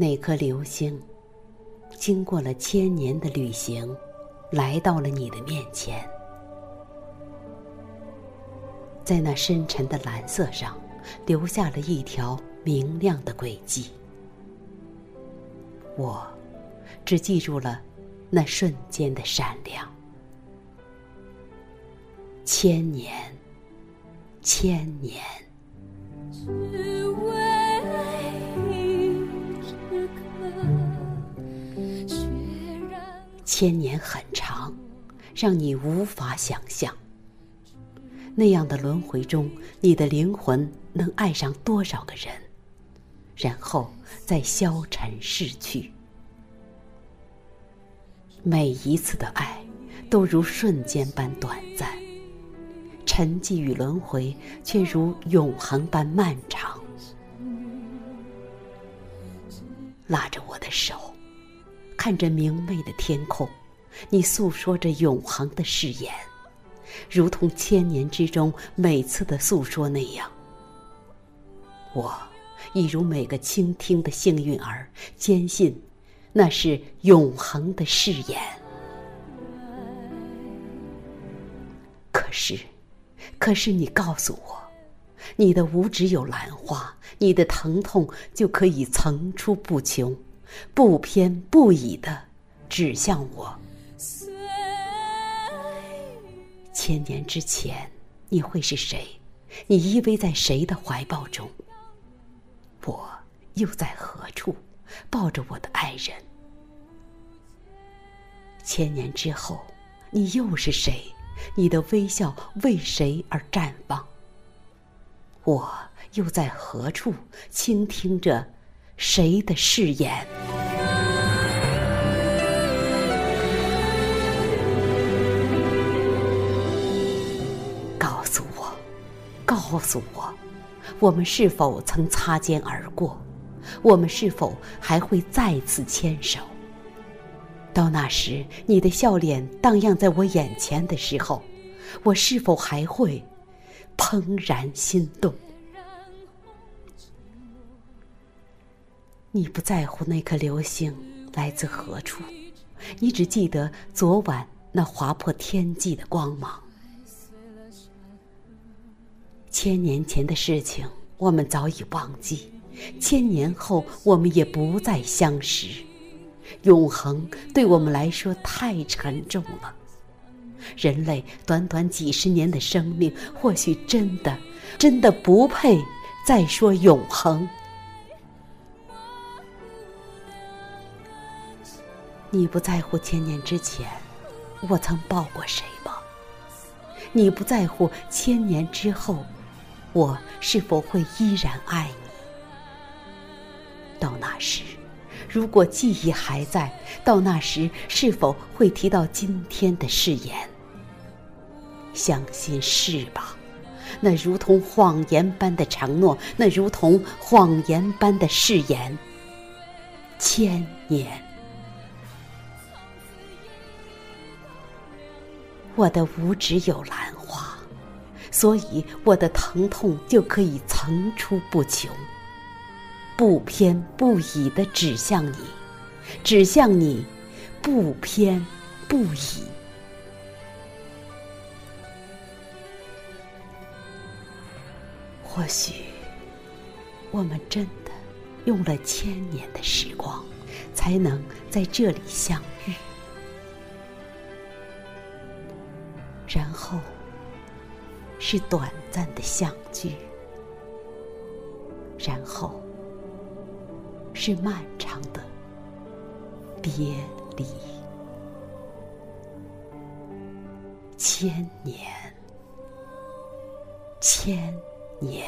那颗流星，经过了千年的旅行，来到了你的面前，在那深沉的蓝色上，留下了一条明亮的轨迹。我只记住了那瞬间的闪亮。千年，千年。千年很长，让你无法想象。那样的轮回中，你的灵魂能爱上多少个人，然后再消沉逝去。每一次的爱，都如瞬间般短暂；沉寂与轮回，却如永恒般漫长。拉着我的手。看着明媚的天空，你诉说着永恒的誓言，如同千年之中每次的诉说那样。我，亦如每个倾听的幸运儿，坚信，那是永恒的誓言。可是，可是你告诉我，你的无只有兰花，你的疼痛就可以层出不穷。不偏不倚的指向我。千年之前，你会是谁？你依偎在谁的怀抱中？我又在何处，抱着我的爱人？千年之后，你又是谁？你的微笑为谁而绽放？我又在何处，倾听着？谁的誓言？告诉我，告诉我，我们是否曾擦肩而过？我们是否还会再次牵手？到那时，你的笑脸荡漾在我眼前的时候，我是否还会怦然心动？你不在乎那颗流星来自何处，你只记得昨晚那划破天际的光芒。千年前的事情我们早已忘记，千年后我们也不再相识。永恒对我们来说太沉重了。人类短短几十年的生命，或许真的、真的不配再说永恒。你不在乎千年之前我曾抱过谁吗？你不在乎千年之后我是否会依然爱你？到那时，如果记忆还在，到那时是否会提到今天的誓言？相信是吧？那如同谎言般的承诺，那如同谎言般的誓言，千年。我的五指有兰花，所以我的疼痛就可以层出不穷，不偏不倚的指向你，指向你，不偏不倚。或许，我们真的用了千年的时光，才能在这里相遇。后是短暂的相聚，然后是漫长的别离，千年，千年。